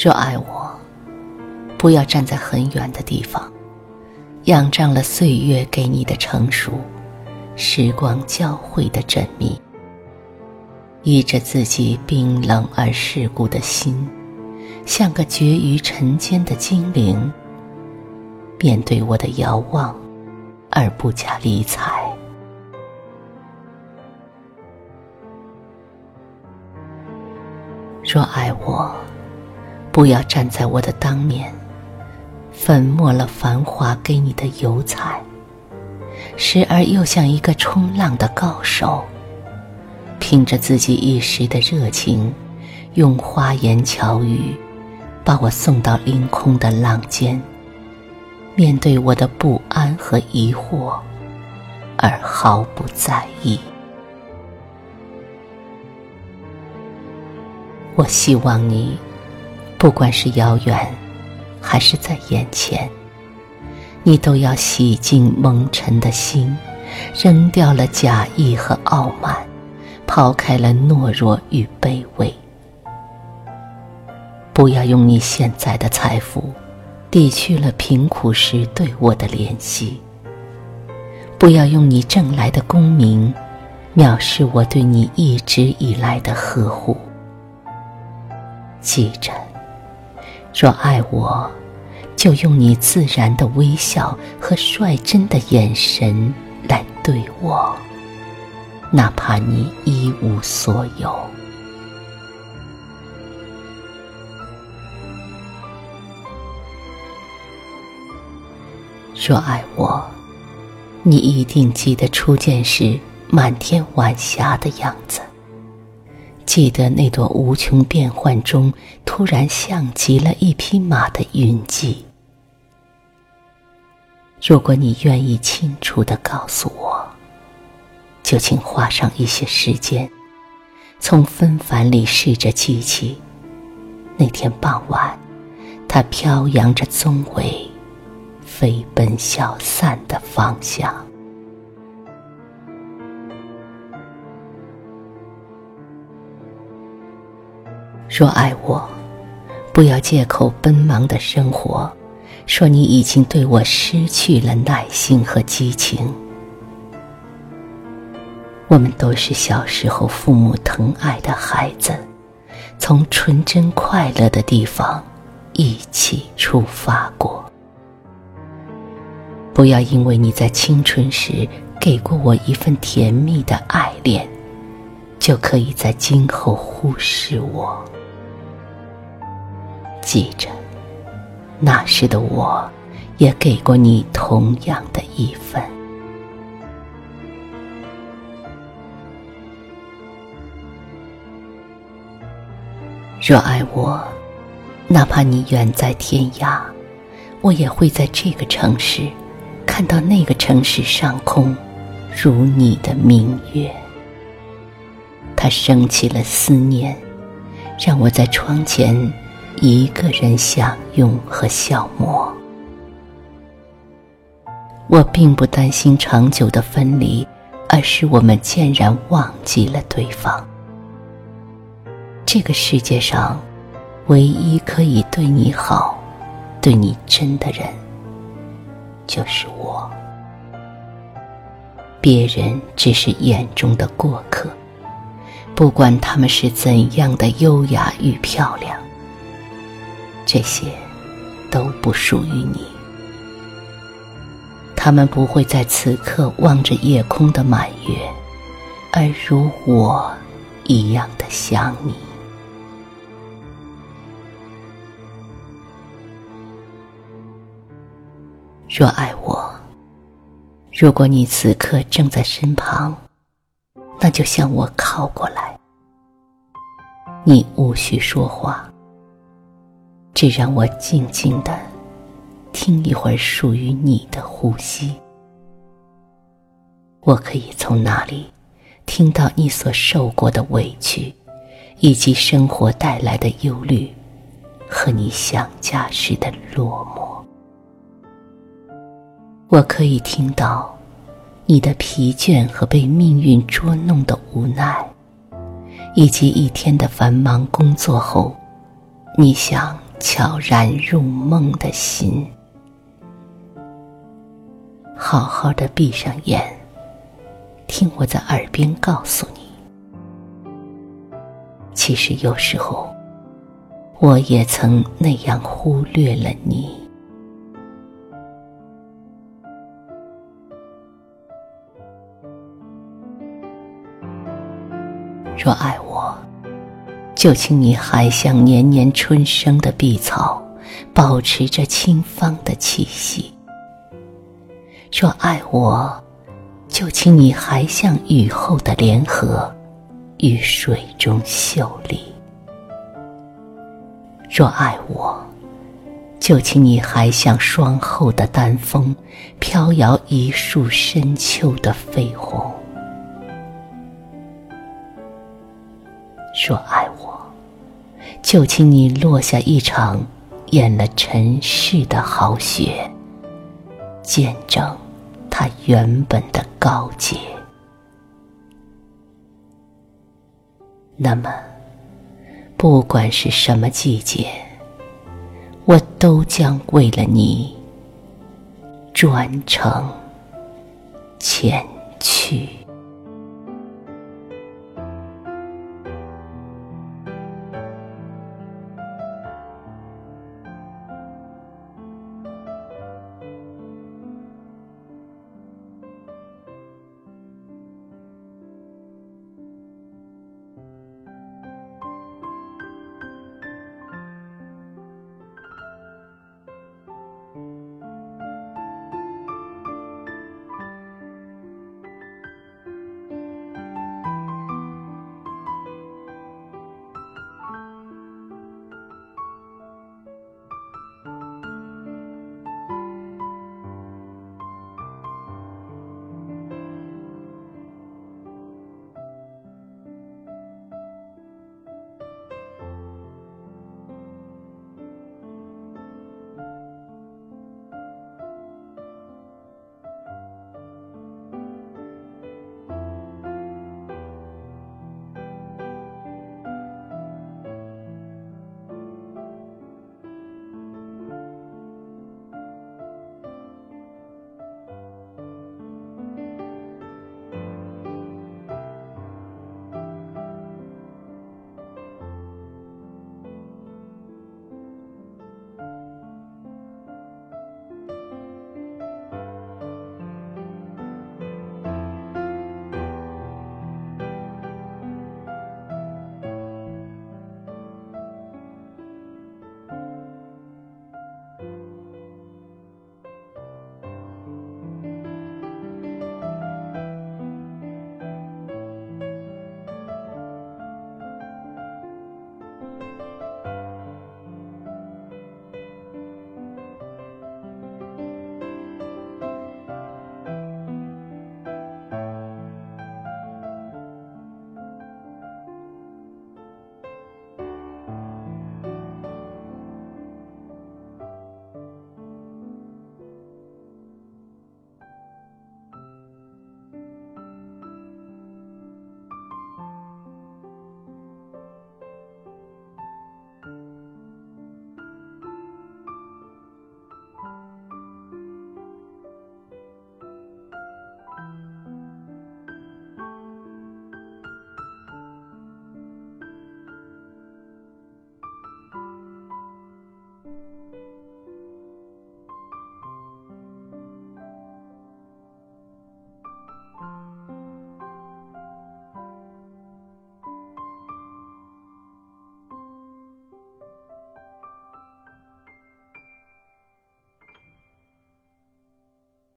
若爱我，不要站在很远的地方，仰仗了岁月给你的成熟，时光教会的缜密，依着自己冰冷而世故的心，像个绝于尘间的精灵，面对我的遥望，而不加理睬。若爱我，不要站在我的当面，粉墨了繁华给你的油彩。时而又像一个冲浪的高手，凭着自己一时的热情，用花言巧语把我送到凌空的浪尖。面对我的不安和疑惑，而毫不在意。我希望你，不管是遥远，还是在眼前，你都要洗净蒙尘的心，扔掉了假意和傲慢，抛开了懦弱与卑微。不要用你现在的财富，抵去了贫苦时对我的怜惜。不要用你挣来的功名，藐视我对你一直以来的呵护。记着，若爱我，就用你自然的微笑和率真的眼神来对我，哪怕你一无所有。若爱我，你一定记得初见时满天晚霞的样子。记得那朵无穷变幻中突然像极了一匹马的云迹。如果你愿意清楚的告诉我，就请花上一些时间，从纷繁里试着记起那天傍晚，它飘扬着鬃尾，飞奔消散的方向。若爱我，不要借口奔忙的生活，说你已经对我失去了耐心和激情。我们都是小时候父母疼爱的孩子，从纯真快乐的地方一起出发过。不要因为你在青春时给过我一份甜蜜的爱恋，就可以在今后忽视我。记着，那时的我，也给过你同样的一份。若爱我，哪怕你远在天涯，我也会在这个城市，看到那个城市上空，如你的明月。它升起了思念，让我在窗前。一个人享用和消磨，我并不担心长久的分离，而是我们渐然忘记了对方。这个世界上，唯一可以对你好、对你真的人，就是我。别人只是眼中的过客，不管他们是怎样的优雅与漂亮。这些都不属于你，他们不会在此刻望着夜空的满月，而如我一样的想你。若爱我，如果你此刻正在身旁，那就向我靠过来，你无需说话。只让我静静的听一会儿属于你的呼吸。我可以从那里听到你所受过的委屈，以及生活带来的忧虑，和你想家时的落寞。我可以听到你的疲倦和被命运捉弄的无奈，以及一天的繁忙工作后，你想。悄然入梦的心。好好的闭上眼，听我在耳边告诉你。其实有时候，我也曾那样忽略了你。若爱我，就请你还像年年春生的碧草，保持着清芳的气息。若爱我，就请你还像雨后的莲荷，于水中秀丽；若爱我，就请你还像霜后的丹枫，飘摇一树深秋的绯红；若爱我，就请你落下一场掩了尘世的好雪。见证它原本的高洁。那么，不管是什么季节，我都将为了你专程前去。